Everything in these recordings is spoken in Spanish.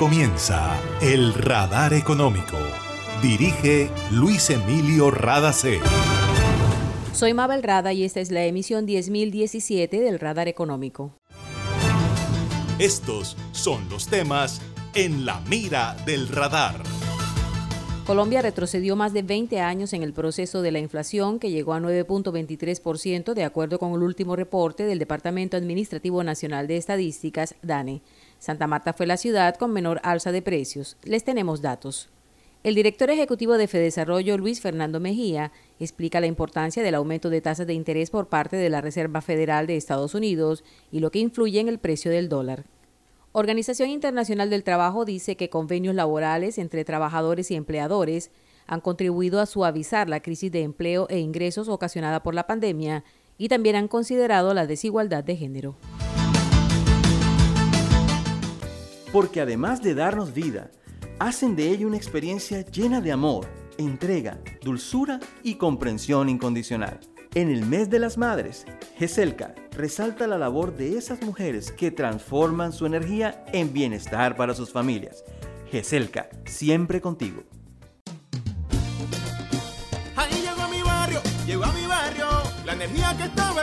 comienza El Radar Económico. Dirige Luis Emilio Radacé. Soy Mabel Rada y esta es la emisión 10017 del Radar Económico. Estos son los temas en la mira del radar. Colombia retrocedió más de 20 años en el proceso de la inflación que llegó a 9.23% de acuerdo con el último reporte del Departamento Administrativo Nacional de Estadísticas, DANE. Santa Marta fue la ciudad con menor alza de precios. Les tenemos datos. El director ejecutivo de Fedesarrollo, Luis Fernando Mejía, explica la importancia del aumento de tasas de interés por parte de la Reserva Federal de Estados Unidos y lo que influye en el precio del dólar. Organización Internacional del Trabajo dice que convenios laborales entre trabajadores y empleadores han contribuido a suavizar la crisis de empleo e ingresos ocasionada por la pandemia y también han considerado la desigualdad de género. Porque además de darnos vida, hacen de ella una experiencia llena de amor, entrega, dulzura y comprensión incondicional. En el mes de las madres, GESELCA resalta la labor de esas mujeres que transforman su energía en bienestar para sus familias. GESELCA, siempre contigo. Ahí llegó mi barrio, llegó a mi barrio, la energía que estaba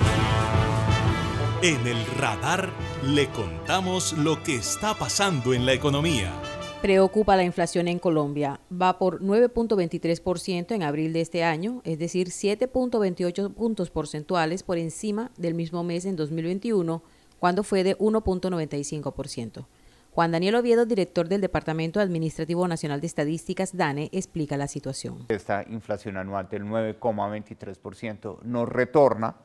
En el radar le contamos lo que está pasando en la economía. Preocupa la inflación en Colombia. Va por 9.23% en abril de este año, es decir, 7.28 puntos porcentuales por encima del mismo mes en 2021, cuando fue de 1.95%. Juan Daniel Oviedo, director del Departamento Administrativo Nacional de Estadísticas, DANE, explica la situación. Esta inflación anual del 9,23% nos retorna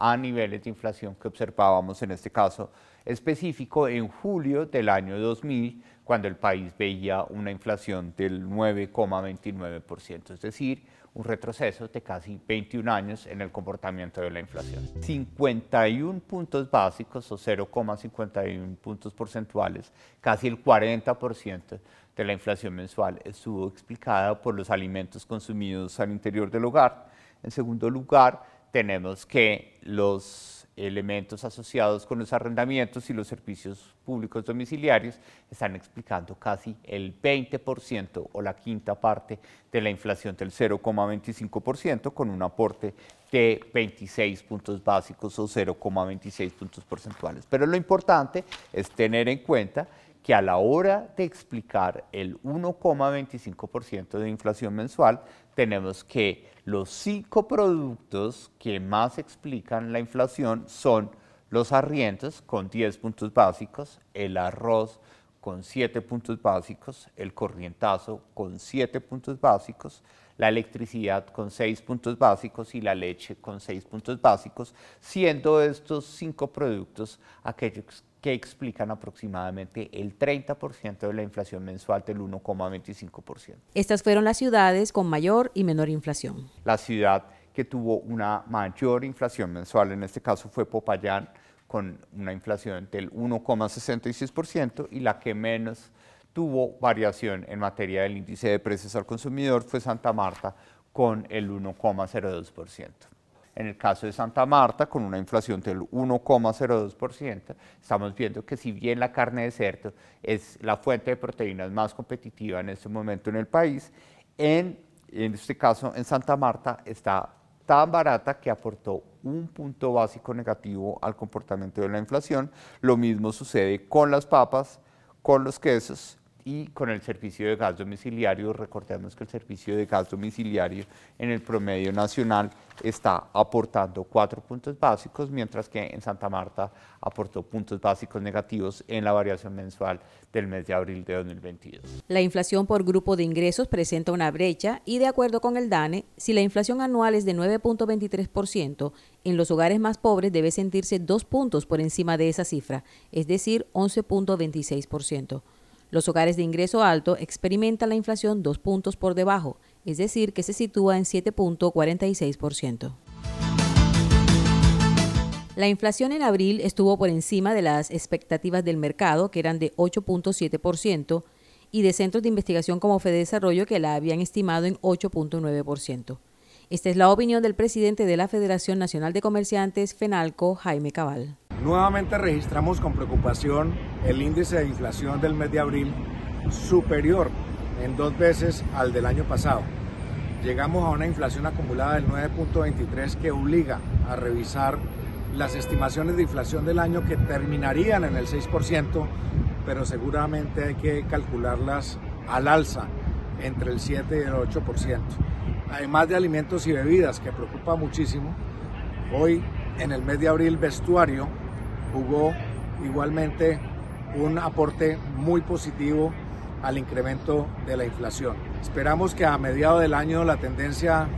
a niveles de inflación que observábamos en este caso específico en julio del año 2000, cuando el país veía una inflación del 9,29%, es decir, un retroceso de casi 21 años en el comportamiento de la inflación. 51 puntos básicos o 0,51 puntos porcentuales, casi el 40% de la inflación mensual estuvo explicada por los alimentos consumidos al interior del hogar. En segundo lugar, tenemos que los elementos asociados con los arrendamientos y los servicios públicos domiciliarios están explicando casi el 20% o la quinta parte de la inflación del 0,25% con un aporte de 26 puntos básicos o 0,26 puntos porcentuales. Pero lo importante es tener en cuenta que a la hora de explicar el 1,25% de inflación mensual, tenemos que los cinco productos que más explican la inflación son los arriendos con 10 puntos básicos, el arroz con 7 puntos básicos, el corrientazo con 7 puntos básicos, la electricidad con 6 puntos básicos y la leche con 6 puntos básicos, siendo estos cinco productos aquellos que explican aproximadamente el 30% de la inflación mensual del 1,25%. Estas fueron las ciudades con mayor y menor inflación. La ciudad que tuvo una mayor inflación mensual, en este caso fue Popayán, con una inflación del 1,66%, y la que menos tuvo variación en materia del índice de precios al consumidor fue Santa Marta, con el 1,02%. En el caso de Santa Marta, con una inflación del 1,02%, estamos viendo que si bien la carne de cerdo es la fuente de proteínas más competitiva en este momento en el país, en, en este caso en Santa Marta está tan barata que aportó un punto básico negativo al comportamiento de la inflación. Lo mismo sucede con las papas, con los quesos, y con el servicio de gas domiciliario, recordemos que el servicio de gas domiciliario en el promedio nacional está aportando cuatro puntos básicos, mientras que en Santa Marta aportó puntos básicos negativos en la variación mensual del mes de abril de 2022. La inflación por grupo de ingresos presenta una brecha y de acuerdo con el DANE, si la inflación anual es de 9.23%, en los hogares más pobres debe sentirse dos puntos por encima de esa cifra, es decir, 11.26%. Los hogares de ingreso alto experimentan la inflación dos puntos por debajo, es decir, que se sitúa en 7.46%. La inflación en abril estuvo por encima de las expectativas del mercado, que eran de 8.7%, y de centros de investigación como Fede Desarrollo, que la habían estimado en 8.9%. Esta es la opinión del presidente de la Federación Nacional de Comerciantes, FENALCO, Jaime Cabal. Nuevamente registramos con preocupación el índice de inflación del mes de abril superior en dos veces al del año pasado. Llegamos a una inflación acumulada del 9.23 que obliga a revisar las estimaciones de inflación del año que terminarían en el 6%, pero seguramente hay que calcularlas al alza entre el 7 y el 8% además de alimentos y bebidas, que preocupa muchísimo. Hoy, en el mes de abril, vestuario jugó igualmente un aporte muy positivo al incremento de la inflación. Esperamos que a mediados del año la tendencia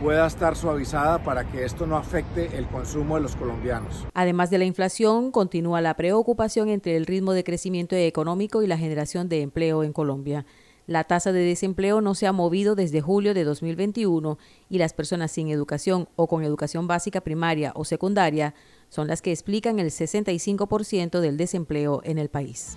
pueda estar suavizada para que esto no afecte el consumo de los colombianos. Además de la inflación, continúa la preocupación entre el ritmo de crecimiento económico y la generación de empleo en Colombia. La tasa de desempleo no se ha movido desde julio de 2021 y las personas sin educación o con educación básica primaria o secundaria son las que explican el 65% del desempleo en el país.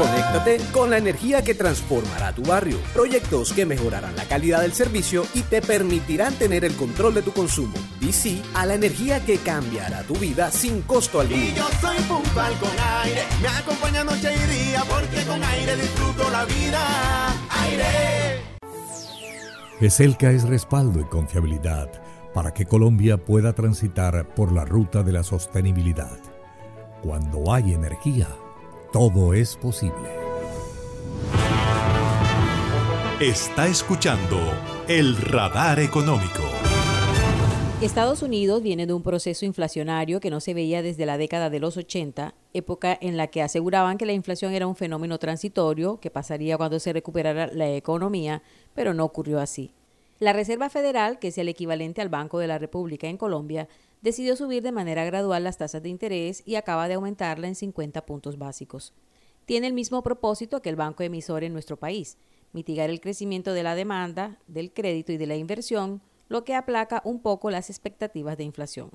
Conéctate con la energía que transformará tu barrio. Proyectos que mejorarán la calidad del servicio y te permitirán tener el control de tu consumo. DC a la energía que cambiará tu vida sin costo alguno. Y yo soy puntual con aire. Me acompaña noche y día porque con aire disfruto la vida. Aire. GESELCA es respaldo y confiabilidad para que Colombia pueda transitar por la ruta de la sostenibilidad. Cuando hay energía, todo es posible. Está escuchando el radar económico. Estados Unidos viene de un proceso inflacionario que no se veía desde la década de los 80, época en la que aseguraban que la inflación era un fenómeno transitorio que pasaría cuando se recuperara la economía, pero no ocurrió así. La Reserva Federal, que es el equivalente al Banco de la República en Colombia, decidió subir de manera gradual las tasas de interés y acaba de aumentarla en 50 puntos básicos. Tiene el mismo propósito que el banco emisor en nuestro país, mitigar el crecimiento de la demanda, del crédito y de la inversión, lo que aplaca un poco las expectativas de inflación.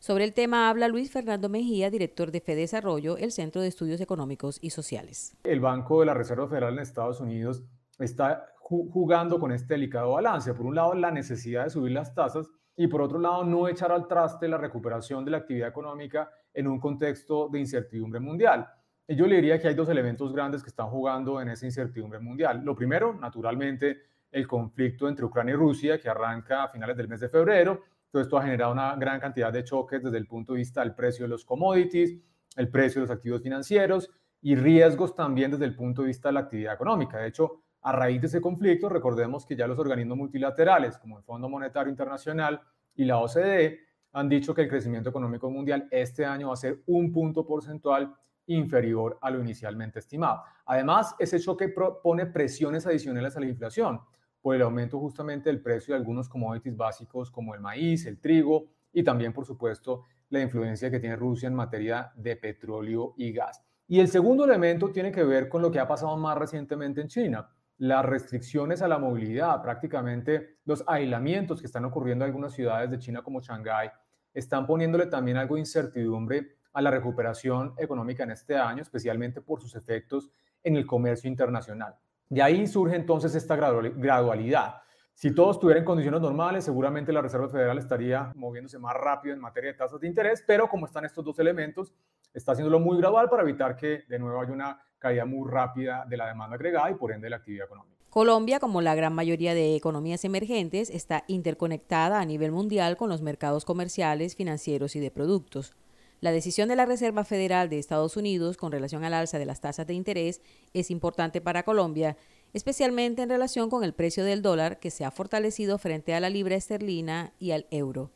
Sobre el tema habla Luis Fernando Mejía, director de FEDesarrollo, el Centro de Estudios Económicos y Sociales. El Banco de la Reserva Federal en Estados Unidos está jugando con este delicado balance. Por un lado, la necesidad de subir las tasas y por otro lado, no echar al traste la recuperación de la actividad económica en un contexto de incertidumbre mundial. Y yo le diría que hay dos elementos grandes que están jugando en esa incertidumbre mundial. Lo primero, naturalmente, el conflicto entre Ucrania y Rusia, que arranca a finales del mes de febrero. Todo esto ha generado una gran cantidad de choques desde el punto de vista del precio de los commodities, el precio de los activos financieros y riesgos también desde el punto de vista de la actividad económica. De hecho, a raíz de ese conflicto, recordemos que ya los organismos multilaterales, como el Fondo Monetario Internacional y la OCDE, han dicho que el crecimiento económico mundial este año va a ser un punto porcentual inferior a lo inicialmente estimado. Además, ese choque pone presiones adicionales a la inflación por el aumento justamente del precio de algunos commodities básicos como el maíz, el trigo y también, por supuesto, la influencia que tiene Rusia en materia de petróleo y gas. Y el segundo elemento tiene que ver con lo que ha pasado más recientemente en China las restricciones a la movilidad, prácticamente los aislamientos que están ocurriendo en algunas ciudades de China como Shanghái, están poniéndole también algo de incertidumbre a la recuperación económica en este año, especialmente por sus efectos en el comercio internacional. De ahí surge entonces esta gradualidad. Si todo estuviera en condiciones normales, seguramente la Reserva Federal estaría moviéndose más rápido en materia de tasas de interés, pero como están estos dos elementos, está haciéndolo muy gradual para evitar que de nuevo haya una caída muy rápida de la demanda agregada y por ende de la actividad económica. Colombia, como la gran mayoría de economías emergentes, está interconectada a nivel mundial con los mercados comerciales, financieros y de productos. La decisión de la Reserva Federal de Estados Unidos con relación al alza de las tasas de interés es importante para Colombia, especialmente en relación con el precio del dólar que se ha fortalecido frente a la libra esterlina y al euro.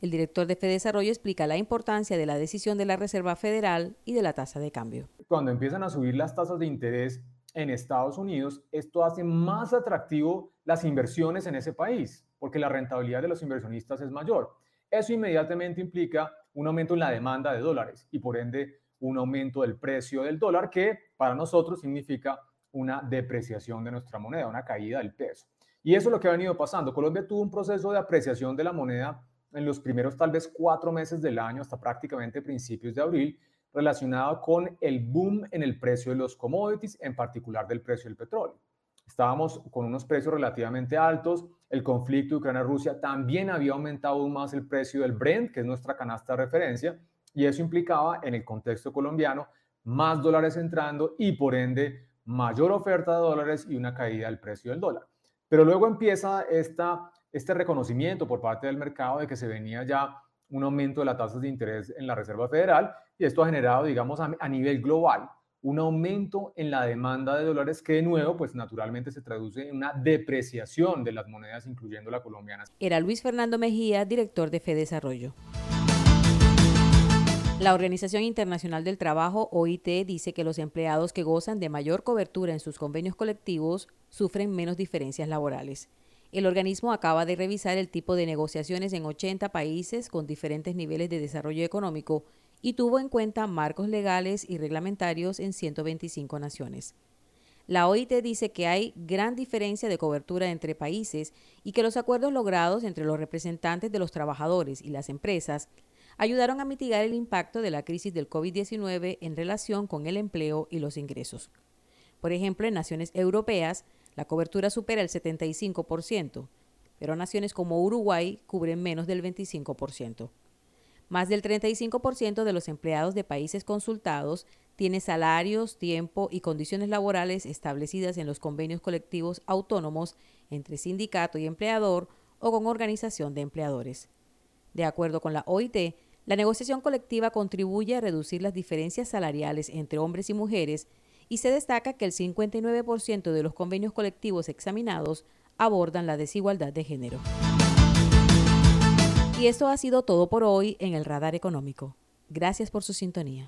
El director de Desarrollo explica la importancia de la decisión de la Reserva Federal y de la tasa de cambio. Cuando empiezan a subir las tasas de interés, en Estados Unidos, esto hace más atractivo las inversiones en ese país, porque la rentabilidad de los inversionistas es mayor. Eso inmediatamente implica un aumento en la demanda de dólares y por ende un aumento del precio del dólar que para nosotros significa una depreciación de nuestra moneda, una caída del peso. Y eso es lo que ha venido pasando. Colombia tuvo un proceso de apreciación de la moneda en los primeros tal vez cuatro meses del año hasta prácticamente principios de abril relacionado con el boom en el precio de los commodities, en particular del precio del petróleo. Estábamos con unos precios relativamente altos, el conflicto Ucrania-Rusia también había aumentado aún más el precio del Brent, que es nuestra canasta de referencia, y eso implicaba en el contexto colombiano más dólares entrando y por ende mayor oferta de dólares y una caída del precio del dólar. Pero luego empieza esta, este reconocimiento por parte del mercado de que se venía ya un aumento de las tasas de interés en la Reserva Federal y esto ha generado, digamos, a, nivel global un aumento en la demanda de dólares que de nuevo, pues naturalmente se traduce en una depreciación de las monedas, incluyendo la colombiana. Era Luis Fernando Mejía, director de FEDesarrollo. La Organización Internacional del Trabajo, OIT, dice que los empleados que gozan de mayor cobertura en sus convenios colectivos sufren menos diferencias laborales. El organismo acaba de revisar el tipo de negociaciones en 80 países con diferentes niveles de desarrollo económico y tuvo en cuenta marcos legales y reglamentarios en 125 naciones. La OIT dice que hay gran diferencia de cobertura entre países y que los acuerdos logrados entre los representantes de los trabajadores y las empresas ayudaron a mitigar el impacto de la crisis del COVID-19 en relación con el empleo y los ingresos. Por ejemplo, en naciones europeas, la cobertura supera el 75%, pero naciones como Uruguay cubren menos del 25%. Más del 35% de los empleados de países consultados tiene salarios, tiempo y condiciones laborales establecidas en los convenios colectivos autónomos entre sindicato y empleador o con organización de empleadores. De acuerdo con la OIT, la negociación colectiva contribuye a reducir las diferencias salariales entre hombres y mujeres y se destaca que el 59% de los convenios colectivos examinados abordan la desigualdad de género. Y esto ha sido todo por hoy en el Radar Económico. Gracias por su sintonía.